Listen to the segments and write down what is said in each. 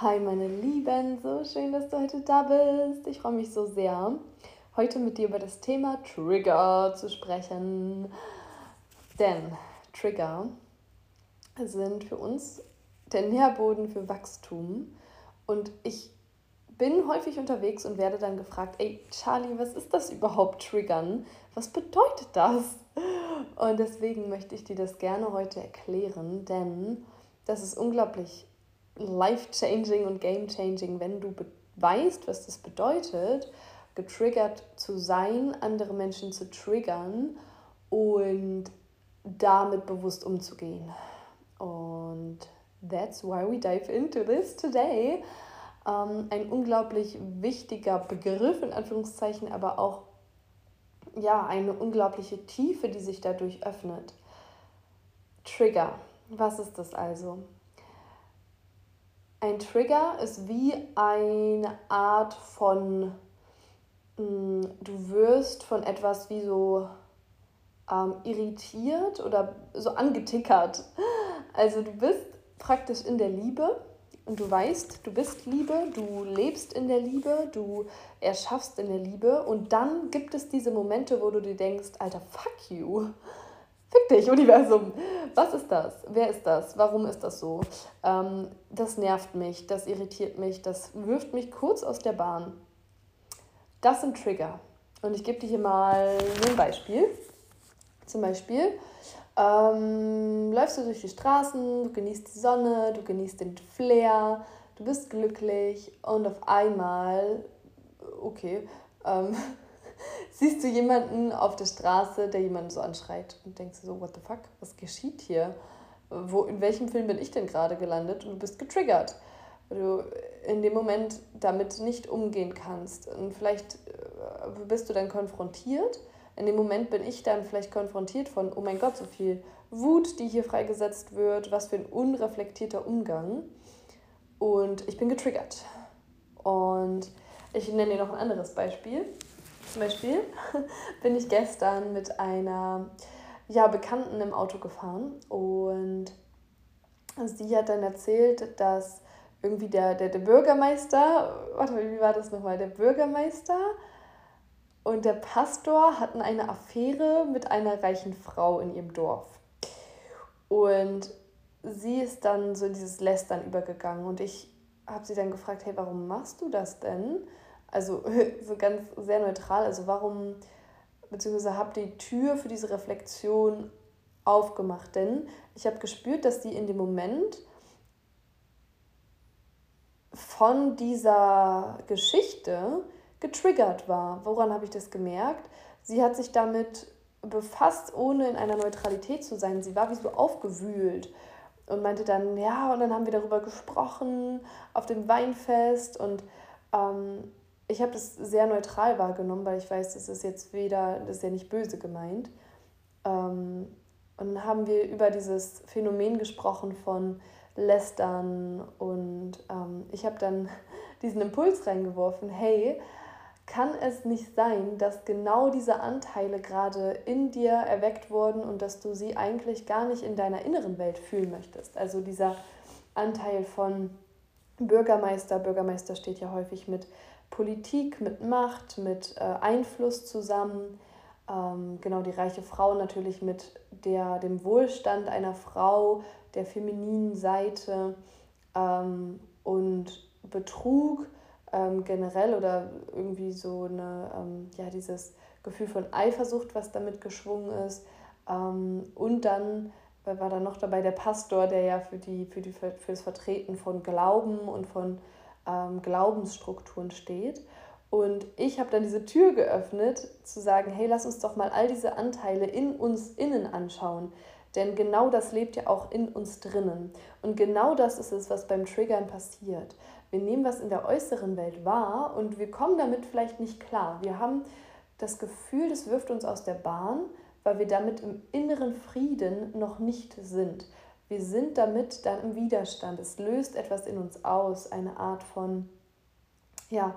Hi meine Lieben, so schön, dass du heute da bist. Ich freue mich so sehr, heute mit dir über das Thema Trigger zu sprechen. Denn Trigger sind für uns der Nährboden für Wachstum. Und ich bin häufig unterwegs und werde dann gefragt, ey Charlie, was ist das überhaupt Triggern? Was bedeutet das? Und deswegen möchte ich dir das gerne heute erklären, denn das ist unglaublich life-changing und game-changing, wenn du weißt, was das bedeutet, getriggert zu sein, andere Menschen zu triggern und damit bewusst umzugehen. Und that's why we dive into this today. Ähm, ein unglaublich wichtiger Begriff, in Anführungszeichen, aber auch ja, eine unglaubliche Tiefe, die sich dadurch öffnet. Trigger. Was ist das also? Ein Trigger ist wie eine Art von, mh, mm, du wirst von etwas wie so ähm, irritiert oder so angetickert. Also du bist praktisch in der Liebe und du weißt, du bist Liebe, du lebst in der Liebe, du erschaffst in der Liebe und dann gibt es diese Momente, wo du dir denkst, Alter, fuck you. Fick dich, Universum. Was ist das? Wer ist das? Warum ist das so? Ähm, das nervt mich, das irritiert mich, das wirft mich kurz aus der Bahn. Das sind Trigger. Und ich gebe dir hier mal ein Beispiel. Zum Beispiel ähm, läufst du durch die Straßen, du genießt die Sonne, du genießt den Flair, du bist glücklich und auf einmal, okay, ähm, siehst du jemanden auf der Straße, der jemanden so anschreit und denkst so, what the fuck, was geschieht hier? Wo, in welchem Film bin ich denn gerade gelandet? Und du bist getriggert, weil du in dem Moment damit nicht umgehen kannst. Und vielleicht äh, bist du dann konfrontiert. In dem Moment bin ich dann vielleicht konfrontiert von, oh mein Gott, so viel Wut, die hier freigesetzt wird, was für ein unreflektierter Umgang. Und ich bin getriggert. Und ich nenne dir noch ein anderes Beispiel. Zum Beispiel bin ich gestern mit einer ja, Bekannten im Auto gefahren und sie hat dann erzählt, dass irgendwie der, der, der Bürgermeister, warte mal, wie war das nochmal? Der Bürgermeister und der Pastor hatten eine Affäre mit einer reichen Frau in ihrem Dorf. Und sie ist dann so in dieses Lästern übergegangen und ich habe sie dann gefragt, hey, warum machst du das denn? Also so ganz sehr neutral. Also warum, beziehungsweise habe die Tür für diese Reflexion aufgemacht. Denn ich habe gespürt, dass sie in dem Moment von dieser Geschichte getriggert war. Woran habe ich das gemerkt? Sie hat sich damit befasst, ohne in einer Neutralität zu sein. Sie war wie so aufgewühlt und meinte dann, ja, und dann haben wir darüber gesprochen auf dem Weinfest und ähm, ich habe das sehr neutral wahrgenommen, weil ich weiß, das ist jetzt weder, das ist ja nicht böse gemeint. Ähm, und dann haben wir über dieses Phänomen gesprochen von Lästern und ähm, ich habe dann diesen Impuls reingeworfen, hey, kann es nicht sein, dass genau diese Anteile gerade in dir erweckt wurden und dass du sie eigentlich gar nicht in deiner inneren Welt fühlen möchtest? Also dieser Anteil von Bürgermeister, Bürgermeister steht ja häufig mit Politik, mit Macht, mit äh, Einfluss zusammen. Ähm, genau, die reiche Frau natürlich mit der, dem Wohlstand einer Frau, der femininen Seite ähm, und Betrug ähm, generell oder irgendwie so eine, ähm, ja, dieses Gefühl von Eifersucht, was damit geschwungen ist. Ähm, und dann war da noch dabei der Pastor, der ja für, die, für, die, für das Vertreten von Glauben und von ähm, Glaubensstrukturen steht. Und ich habe dann diese Tür geöffnet, zu sagen, hey, lass uns doch mal all diese Anteile in uns innen anschauen. Denn genau das lebt ja auch in uns drinnen. Und genau das ist es, was beim Triggern passiert. Wir nehmen was in der äußeren Welt wahr und wir kommen damit vielleicht nicht klar. Wir haben das Gefühl, das wirft uns aus der Bahn, weil wir damit im inneren Frieden noch nicht sind. Wir sind damit dann im Widerstand. Es löst etwas in uns aus, eine Art von ja,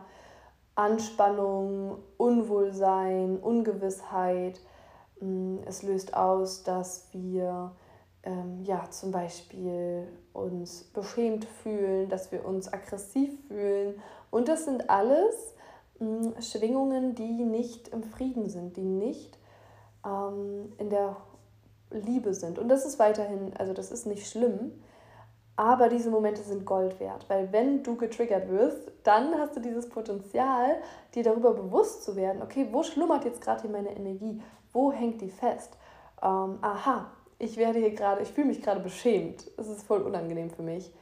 Anspannung, Unwohlsein, Ungewissheit. Mm, es löst aus, dass wir ähm, ja, zum Beispiel uns beschämt fühlen, dass wir uns aggressiv fühlen. Und das sind alles mh, hm, Schwingungen, die nicht im Frieden sind, die nicht ähm, in der Liebe sind. Und das ist weiterhin, also das ist nicht schlimm, aber diese Momente sind Gold wert, weil wenn du getriggert wirst, dann hast du dieses Potenzial, dir darüber bewusst zu werden, okay, wo schlummert jetzt gerade hier meine Energie? Wo hängt die fest? Ähm, aha, ich werde hier gerade, ich fühle mich gerade beschämt. Es ist voll unangenehm für mich.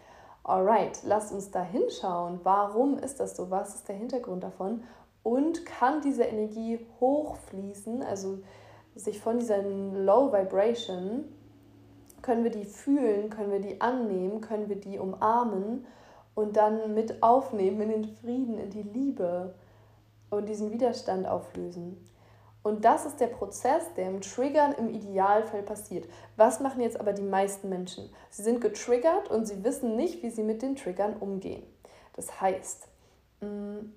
Alright, lasst uns da hinschauen. Warum ist das so? Was ist der Hintergrund davon? Und kann diese Energie hochfließen, also sich von dieser Low Vibration, können wir die fühlen, können wir die annehmen, können wir die umarmen und dann mit aufnehmen in den Frieden, in die Liebe und diesen Widerstand auflösen. Und das ist der Prozess, der im Triggern im Idealfall passiert. Was machen jetzt aber die meisten Menschen? Sie sind getriggert und sie wissen nicht, wie sie mit den Triggern umgehen. Das heißt, mm,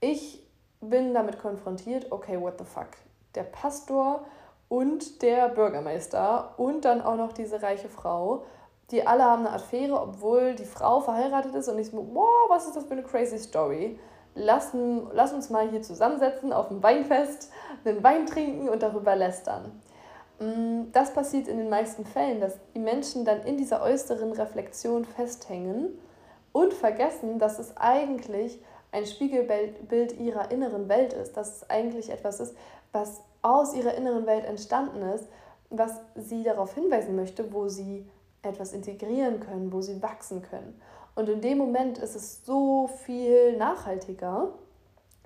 ich bin damit konfrontiert, okay, what the fuck? Der Pastor und der Bürgermeister und dann auch noch diese reiche Frau. Die alle haben eine Affäre, obwohl die Frau verheiratet ist und ich so, wow, was ist das für eine crazy Story? Lass, lass uns mal hier zusammensetzen auf dem Weinfest, einen Wein trinken und darüber lästern. Mm, das passiert in den meisten Fällen, dass die Menschen dann in dieser äußeren Reflexion festhängen und vergessen, dass es eigentlich ein Spiegelbild ihrer inneren Welt ist, dass es eigentlich etwas ist, was aus ihrer inneren Welt entstanden ist, was sie darauf hinweisen möchte, wo sie etwas integrieren können, wo sie wachsen können. Und in dem Moment ist es so viel nachhaltiger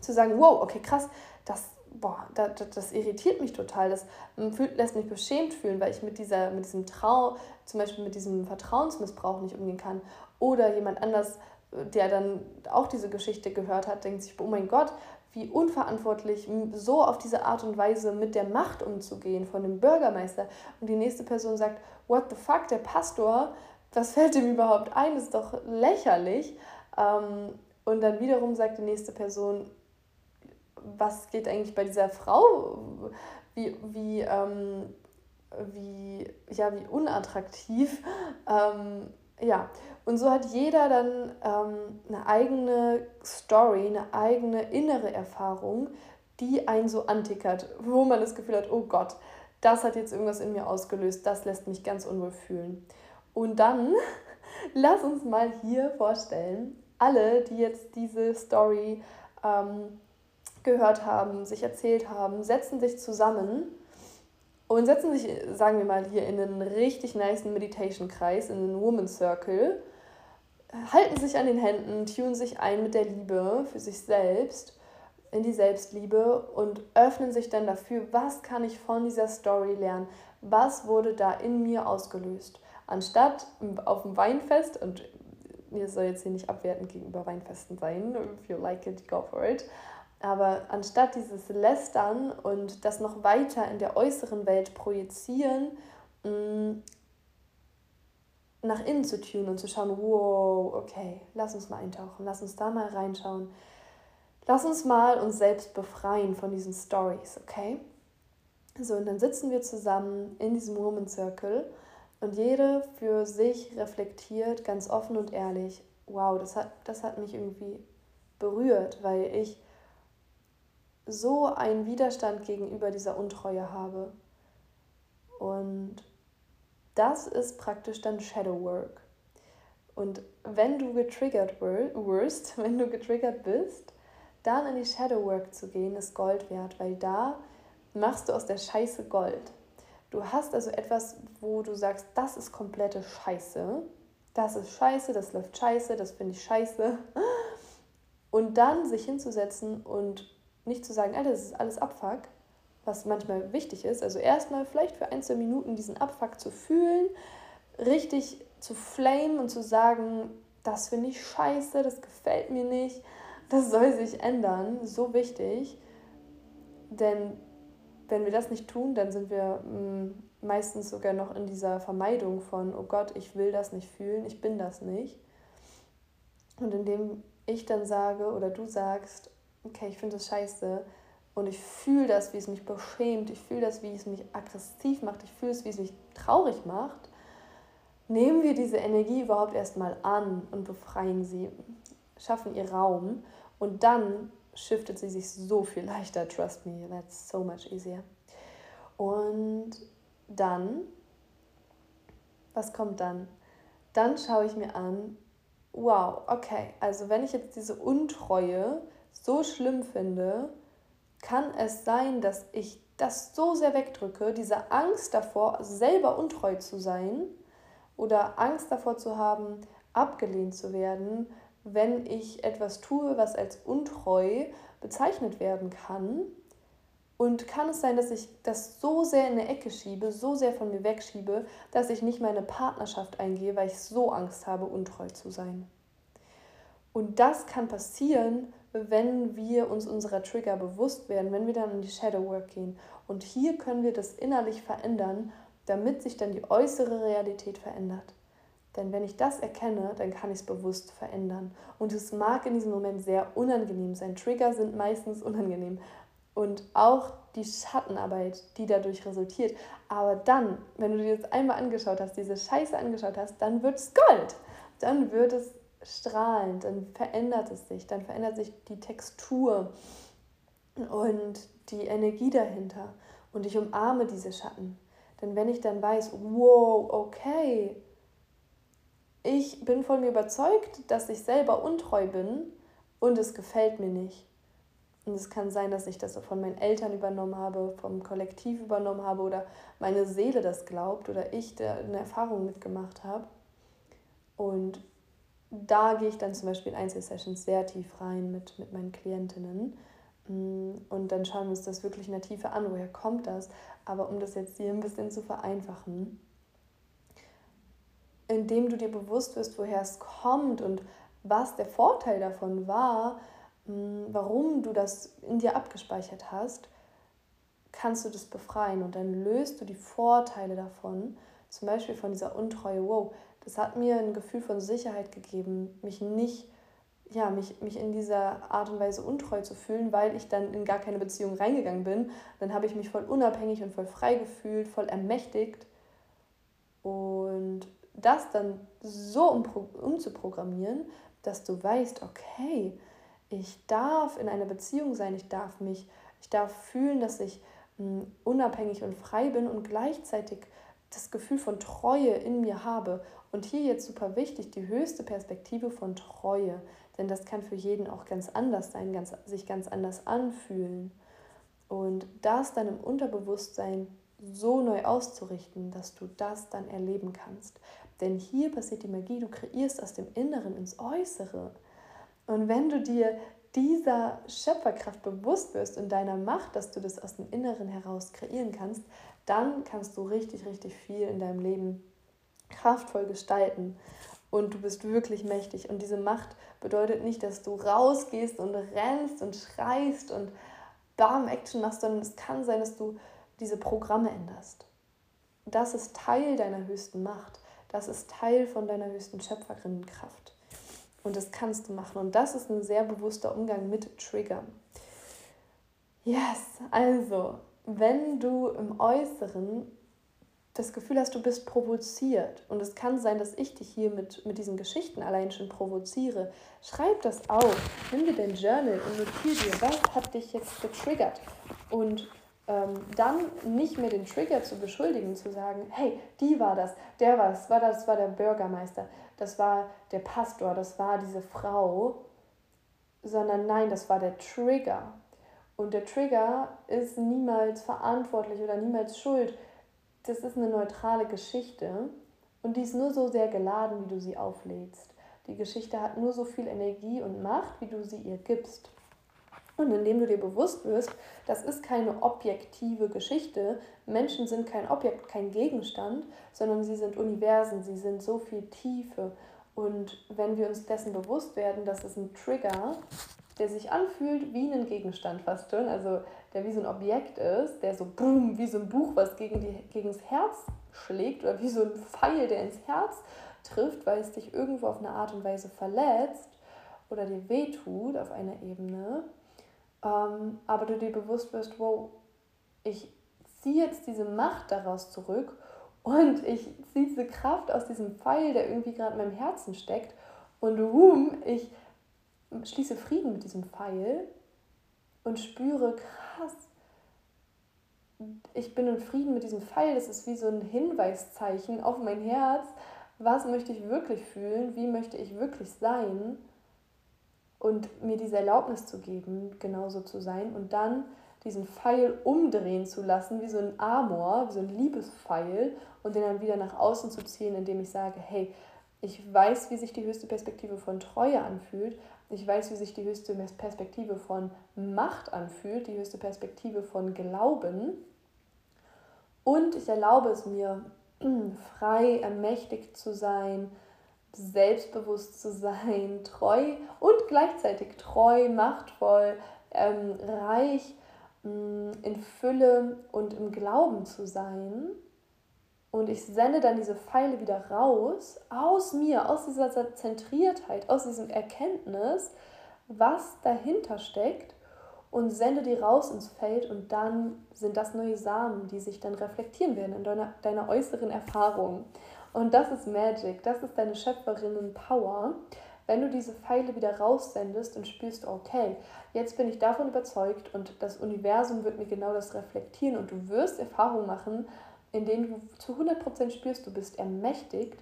zu sagen, wow, okay, krass, das, boah, das, das irritiert mich total, das lässt mich beschämt fühlen, weil ich mit, dieser, mit diesem Trau, zum Beispiel mit diesem Vertrauensmissbrauch nicht umgehen kann. Oder jemand anders, der dann auch diese Geschichte gehört hat, denkt sich, oh mein Gott, wie unverantwortlich, so auf diese Art und Weise mit der Macht umzugehen von dem Bürgermeister. Und die nächste Person sagt, what the fuck, der Pastor, was fällt ihm überhaupt ein, ist doch lächerlich. Ähm, und dann wiederum sagt die nächste Person, was geht eigentlich bei dieser Frau, wie, wie, ähm, wie, ja, wie unattraktiv. Ja, und so hat jeder dann ähm, eine eigene Story, eine eigene innere Erfahrung, die einen so antickert, wo man das Gefühl hat, oh Gott, das hat jetzt irgendwas in mir ausgelöst, das lässt mich ganz unwohl fühlen. Und dann lass uns mal hier vorstellen, alle, die jetzt diese Story ähm, gehört haben, sich erzählt haben, setzen sich zusammen und setzen sich, sagen wir mal, hier in einen richtig nice Meditation-Kreis, in einen Woman Circle halten sich an den Händen, tun sich ein mit der Liebe für sich selbst, in die Selbstliebe und öffnen sich dann dafür, was kann ich von dieser Story lernen, was wurde da in mir ausgelöst. Anstatt auf dem Weinfest, und mir soll jetzt hier nicht abwertend gegenüber Weinfesten sein, if you like it, go for it, aber anstatt dieses Lästern und das noch weiter in der äußeren Welt projizieren, mm, nach innen zu tun und zu schauen, wow, okay, lass uns mal eintauchen, lass uns da mal reinschauen. Lass uns mal uns selbst befreien von diesen Stories, okay? So, und dann sitzen wir zusammen in diesem Woman Circle und jede für sich reflektiert, ganz offen und ehrlich, wow, das hat, das hat mich irgendwie berührt, weil ich so einen Widerstand gegenüber dieser Untreue habe. Und das ist praktisch dann Shadow Work. Und wenn du getriggert wirst, wenn du getriggert bist, dann in die Shadow Work zu gehen, ist Gold wert, weil da machst du aus der Scheiße Gold. Du hast also etwas, wo du sagst, das ist komplette Scheiße. Das ist Scheiße, das läuft Scheiße, das finde ich Scheiße. Und dann sich hinzusetzen und nicht zu sagen, Alter, das ist alles Abfuck, was manchmal wichtig ist. Also erstmal vielleicht für ein, zwei Minuten diesen Abfuck zu fühlen, richtig zu flamen und zu sagen, das finde ich scheiße, das gefällt mir nicht, das soll sich ändern, so wichtig. Denn wenn wir das nicht tun, dann sind wir mm, meistens sogar noch in dieser Vermeidung von, oh Gott, ich will das nicht fühlen, ich bin das nicht. Und indem ich dann sage oder du sagst, okay, ich finde das scheiße, und ich fühle das, wie es mich beschämt. Ich fühle das, wie es mich aggressiv macht. Ich fühle es, wie es mich traurig macht, nehmen wir diese Energie überhaupt erstmal an und befreien sie, schaffen ihr Raum und dann shiftet sie sich so viel leichter. Trust me, that's so much easier. Und dann, was kommt dann? Dann schaue ich mir an, wow, okay, also wenn ich jetzt diese Untreue so schlimm finde, kann es sein, dass ich das so sehr wegdrücke, diese Angst davor, selber untreu zu sein oder Angst davor zu haben, abgelehnt zu werden, wenn ich etwas tue, was als untreu bezeichnet werden kann. Und kann es sein, dass ich das so sehr in eine Ecke schiebe, so sehr von mir wegschiebe, dass ich nicht meine Partnerschaft eingehe, weil ich so Angst habe, untreu zu sein. Und das kann passieren, wenn wir uns unserer Trigger bewusst werden, wenn wir dann in die Shadow Work gehen. Und hier können wir das innerlich verändern, damit sich dann die äußere Realität verändert. Denn wenn ich das erkenne, dann kann ich es bewusst verändern. Und es mag in diesem Moment sehr unangenehm sein. Trigger sind meistens unangenehm. Und auch die Schattenarbeit, die dadurch resultiert. Aber dann, wenn du dir das einmal angeschaut hast, diese Scheiße angeschaut hast, dann wird es Gold. Dann wird es strahlend, dann verändert es sich, dann verändert sich die Textur und die Energie dahinter. Und ich umarme diese Schatten. Denn wenn ich dann weiß, wow, okay, ich bin von mir überzeugt, dass ich selber untreu bin und es gefällt mir nicht. Und es kann sein, dass ich das von meinen Eltern übernommen habe, vom Kollektiv übernommen habe oder meine Seele das glaubt oder ich eine Erfahrung mitgemacht habe. Und da gehe ich dann zum Beispiel in Einzelsessions sehr tief rein mit, mit meinen Klientinnen. Mm, und dann schauen wir uns das wirklich in der Tiefe an, woher kommt das. Aber um das jetzt hier ein bisschen zu vereinfachen, indem du dir bewusst wirst, woher es kommt und was der Vorteil davon war, hm, warum du das in dir abgespeichert hast, kannst du das befreien und dann löst du die Vorteile davon, zum Beispiel von dieser Untreue. Wow, das hat mir ein Gefühl von Sicherheit gegeben, mich nicht, ja, mich, mich in dieser Art und Weise untreu zu fühlen, weil ich dann in gar keine Beziehung reingegangen bin. Dann habe ich mich voll unabhängig und voll frei gefühlt, voll ermächtigt. Und das dann so umzuprogrammieren, dass du weißt, okay, ich darf in einer Beziehung sein, ich darf mich, ich darf fühlen, dass ich hm, unabhängig und frei bin und gleichzeitig das Gefühl von Treue in mir habe. Und hier jetzt super wichtig, die höchste Perspektive von Treue, denn das kann für jeden auch ganz anders sein, ganz, sich ganz anders anfühlen. Und das dann im Unterbewusstsein so neu auszurichten, dass du das dann erleben kannst. Denn hier passiert die Magie, du kreierst aus dem Inneren ins Äußere. Und wenn du dir dieser Schöpferkraft bewusst wirst und deiner Macht, dass du das aus dem Inneren heraus kreieren kannst, dann kannst du richtig, richtig viel in deinem Leben kraftvoll gestalten. Und du bist wirklich mächtig. Und diese Macht bedeutet nicht, dass du rausgehst und rennst und schreist und bam, Action machst, sondern es kann sein, dass du diese Programme änderst. Das ist Teil deiner höchsten Macht. Das ist Teil von deiner höchsten Schöpferinnenkraft. Und das kannst du machen. Und das ist ein sehr bewusster Umgang mit Triggern. Yes, also, wenn du im Äußeren das Gefühl hast, du bist provoziert und es kann sein, dass ich dich hier mit, mit diesen Geschichten allein schon provoziere, schreib das auf. Nimm dir dein Journal und notiere dir, was hat dich jetzt getriggert. Und ähm, dann nicht mehr den Trigger zu beschuldigen, zu sagen, hey, die war das, der war das, war das war der Bürgermeister, das war der Pastor, das war diese Frau, sondern nein, das war der Trigger. Und der Trigger ist niemals verantwortlich oder niemals schuld. Das ist eine neutrale Geschichte und die ist nur so sehr geladen, wie du sie auflädst. Die Geschichte hat nur so viel Energie und Macht, wie du sie ihr gibst. Und indem du dir bewusst wirst, das ist keine objektive Geschichte, Menschen sind kein Objekt, kein Gegenstand, sondern sie sind Universen, sie sind so viel Tiefe. Und wenn wir uns dessen bewusst werden, dass es ein Trigger, der sich anfühlt wie ein Gegenstand fast schon, also der wie so ein Objekt ist, der so boom, wie so ein Buch, was gegen, die, gegen das Herz schlägt oder wie so ein Pfeil, der ins Herz trifft, weil es dich irgendwo auf eine Art und Weise verletzt oder dir wehtut auf einer Ebene, ähm, aber du dir bewusst wirst, wow, ich ziehe jetzt diese Macht daraus zurück Und ich ziehe diese Kraft aus diesem Pfeil, der irgendwie gerade in meinem Herzen steckt. Und boom, ich schließe Frieden mit diesem Pfeil und spüre, krass, ich bin in Frieden mit diesem Pfeil. Das ist wie so ein Hinweiszeichen auf mein Herz. Was möchte ich wirklich fühlen? Wie möchte ich wirklich sein? Und mir diese Erlaubnis zu geben, genauso zu sein. Und dann diesen Pfeil umdrehen zu lassen, wie so ein Amor, wie so ein Liebespfeil und den dann wieder nach außen zu ziehen, indem ich sage, hey, ich weiß, wie sich die höchste Perspektive von Treue anfühlt. Ich weiß, wie sich die höchste Perspektive von Macht anfühlt, die höchste Perspektive von Glauben. Und ich erlaube es mir, frei, ermächtigt zu sein, selbstbewusst zu sein, treu und gleichzeitig treu, machtvoll, ähm, reich, in Fülle und im Glauben zu sein. Und ich sende dann diese Pfeile wieder raus, aus mir, aus dieser Zentriertheit, aus diesem Erkenntnis, was dahinter steckt und sende die raus ins Feld und dann sind das neue Samen, die sich dann reflektieren werden in deiner, deiner äußeren Erfahrung. Und das ist Magic, das ist deine Schöpferinnen-Power, wenn du diese Pfeile wieder raussendest und spürst, okay, jetzt bin ich davon überzeugt und das Universum wird mir genau das reflektieren und du wirst Erfahrungen machen, in denen du zu 100% spürst, du bist ermächtigt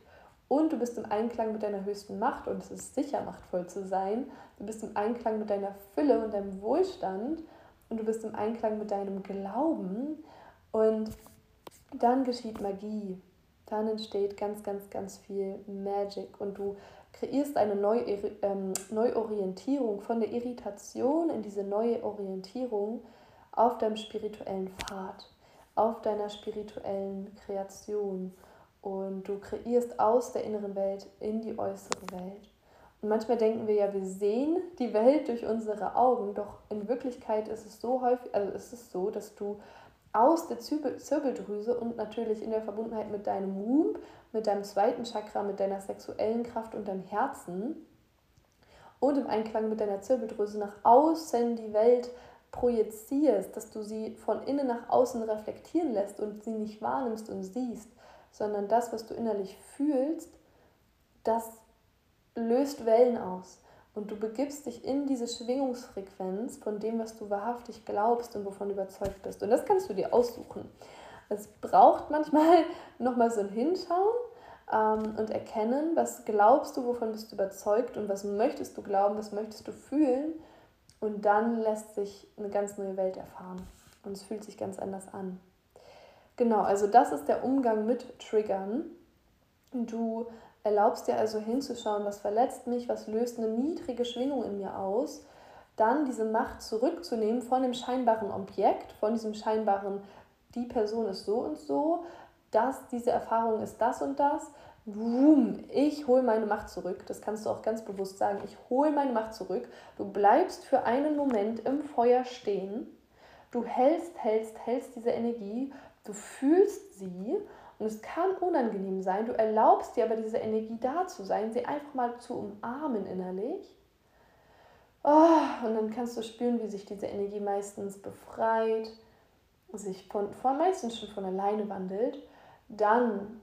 und du bist im Einklang mit deiner höchsten Macht und es ist sicher machtvoll zu sein. Du bist im Einklang mit deiner Fülle und deinem Wohlstand und du bist im Einklang mit deinem Glauben und dann geschieht Magie. Dann entsteht ganz, ganz, ganz viel Magic und du kreierst eine Neu ähm, Neuorientierung von der Irritation in diese neue Orientierung auf deinem spirituellen Pfad, auf deiner spirituellen Kreation. Und du kreierst aus der inneren Welt in die äußere Welt. Und manchmal denken wir ja, wir sehen die Welt durch unsere Augen, doch in Wirklichkeit ist es so häufig, also ist es so, dass du aus der Zirbeldrüse und natürlich in der Verbundenheit mit deinem Womb, mit deinem zweiten Chakra, mit deiner sexuellen Kraft und deinem Herzen und im Einklang mit deiner Zirbeldrüse nach außen die Welt projizierst, dass du sie von innen nach außen reflektieren lässt und sie nicht wahrnimmst und siehst, sondern das, was du innerlich fühlst, das löst Wellen aus und du begibst dich in diese Schwingungsfrequenz von dem, was du wahrhaftig glaubst und wovon du überzeugt bist. Und das kannst du dir aussuchen. Es braucht manchmal nochmal so ein Hinschauen ähm, und erkennen, was glaubst du, wovon bist du überzeugt und was möchtest du glauben, was möchtest du fühlen. Und dann lässt sich eine ganz neue Welt erfahren. Und es fühlt sich ganz anders an. Genau, also das ist der Umgang mit Triggern. Du erlaubst dir also hinzuschauen, was verletzt mich, was löst eine niedrige Schwingung in mir aus, dann diese Macht zurückzunehmen von dem scheinbaren Objekt, von diesem scheinbaren, die Person ist so und so, dass diese Erfahrung ist das und das. Boom, ich hole meine Macht zurück. Das kannst du auch ganz bewusst sagen. Ich hole meine Macht zurück. Du bleibst für einen Moment im Feuer stehen. Du hältst, hältst, hältst diese Energie. Du fühlst sie und es kann unangenehm sein. Du erlaubst dir aber diese Energie da zu sein, sie einfach mal zu umarmen innerlich. Oh, und dann kannst du spüren, wie sich diese Energie meistens befreit, sich von, von meistens schon von alleine wandelt. Dann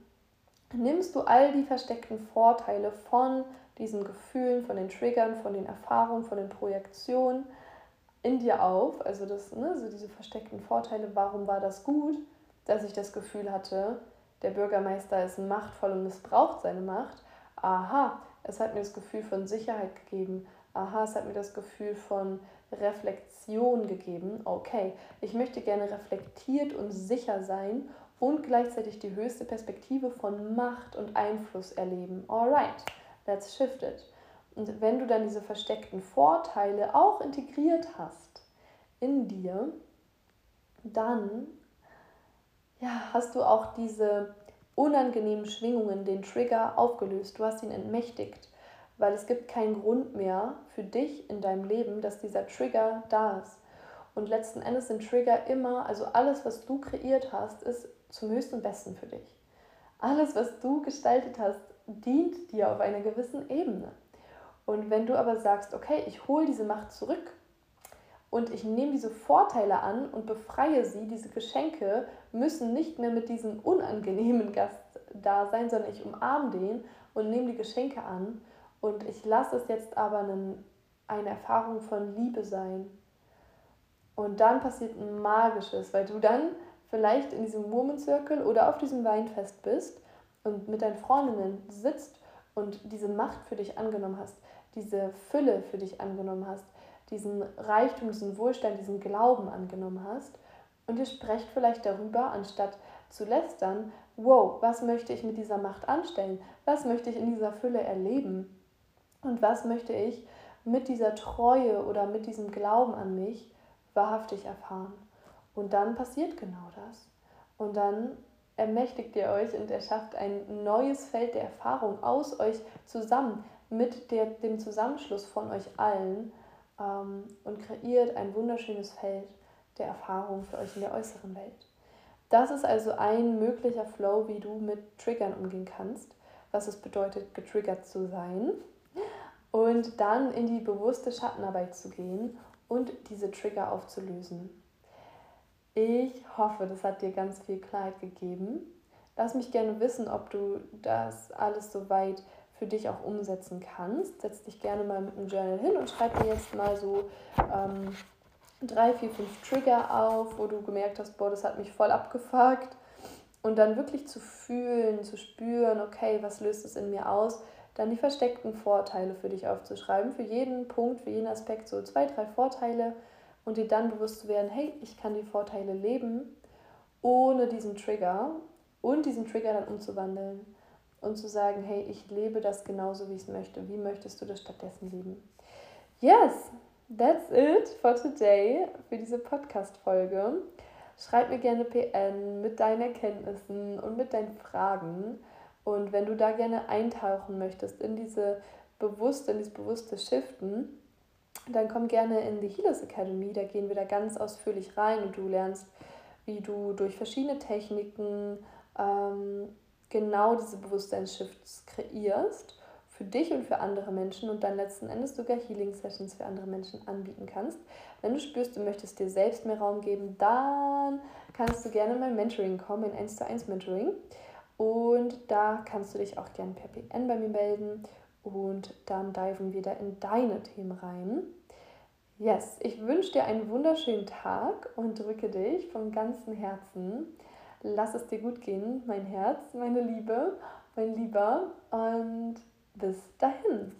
nimmst du all die versteckten Vorteile von diesen Gefühlen, von den Triggern, von den Erfahrungen, von den Projektionen in dir auf. Also das, ne, so diese versteckten Vorteile, warum war das gut, dass ich das Gefühl hatte, der Bürgermeister ist machtvoll und missbraucht seine Macht. Aha, es hat mir das Gefühl von Sicherheit gegeben. Aha, es hat mir das Gefühl von Reflexion gegeben. Okay, ich möchte gerne reflektiert und sicher sein und gleichzeitig die höchste Perspektive von Macht und Einfluss erleben. Alright, let's shift it. Und wenn du dann diese versteckten Vorteile auch integriert hast in dir, dann ja, hast du auch diese unangenehmen Schwingungen, den Trigger aufgelöst. Du hast ihn entmächtigt, weil es gibt keinen Grund mehr für dich in deinem Leben, dass dieser Trigger da ist. Und letzten Endes sind Trigger immer, also alles, was du kreiert hast, ist zum höchsten Besten für dich. Alles, was du gestaltet hast, dient dir auf einer gewissen Ebene. Und wenn du aber sagst, okay, ich hole diese Macht zurück und ich nehme diese Vorteile an und befreie sie. Diese Geschenke müssen nicht mehr mit diesem unangenehmen Gast da sein, sondern ich umarme den und nehme die Geschenke an. Und ich lasse es jetzt aber einen, eine Erfahrung von Liebe sein. Und dann passiert ein Magisches, weil du dann vielleicht in diesem Woman Circle oder auf diesem Weinfest bist und mit deinen Freundinnen sitzt und diese Macht für dich angenommen hast, diese Fülle für dich angenommen hast, diesen Reichtum, diesen Wohlstand, diesen Glauben angenommen hast und ihr sprecht vielleicht darüber, anstatt zu lästern, wow, was möchte ich mit dieser Macht anstellen? Was möchte ich in dieser Fülle erleben? Und was möchte ich mit dieser Treue oder mit diesem Glauben an mich wahrhaftig erfahren? Und dann passiert genau das. Und dann ermächtigt ihr euch und erschafft ein neues Feld der Erfahrung aus euch zusammen mit der, dem Zusammenschluss von euch allen ähm, und kreiert ein wunderschönes Feld der Erfahrung für euch in der äußeren Welt. Das ist also ein möglicher Flow, wie du mit Triggern umgehen kannst, was es bedeutet, getriggert zu sein und dann in die bewusste Schattenarbeit zu gehen und diese Trigger aufzulösen. Ich hoffe, das hat dir ganz viel Klarheit gegeben. Lass mich gerne wissen, ob du das alles soweit für dich auch umsetzen kannst. Setz dich gerne mal mit einem Journal hin und schreib dir jetzt mal so ähm, drei, vier, fünf Trigger auf, wo du gemerkt hast, boah, das hat mich voll abgefuckt. Und dann wirklich zu fühlen, zu spüren, okay, was löst es in mir aus? Dann die versteckten Vorteile für dich aufzuschreiben. Für jeden Punkt, für jeden Aspekt so zwei, drei Vorteile und dir dann bewusst zu werden, hey, ich kann die Vorteile leben, ohne diesen Trigger und diesen Trigger dann umzuwandeln und zu sagen, hey, ich lebe das genauso, wie ich es möchte. Wie möchtest du das stattdessen leben? Yes, that's it for today, für diese Podcast-Folge. Schreib mir gerne PN mit deinen Erkenntnissen und mit deinen Fragen. Und wenn du da gerne eintauchen möchtest in diese bewusste, in dieses bewusste Shiften, dann komm gerne in die Healers Academy. Da gehen wir da ganz ausführlich rein und du lernst, wie du durch verschiedene Techniken ähm, genau diese Bewusstseinsshifts kreierst für dich und für andere Menschen und dann letzten Endes sogar Healing Sessions für andere Menschen anbieten kannst. Wenn du spürst, du möchtest dir selbst mehr Raum geben, dann kannst du gerne in mein Mentoring kommen, in 1 zu 1 Mentoring. Und da kannst du dich auch gerne per PN bei mir melden und dann diven wir da in deine Themen rein. Yes, ich wünsche dir einen wunderschönen Tag und drücke dich von ganzem Herzen. Lass es dir gut gehen, mein Herz, meine Liebe, mein Lieber und bis dahin.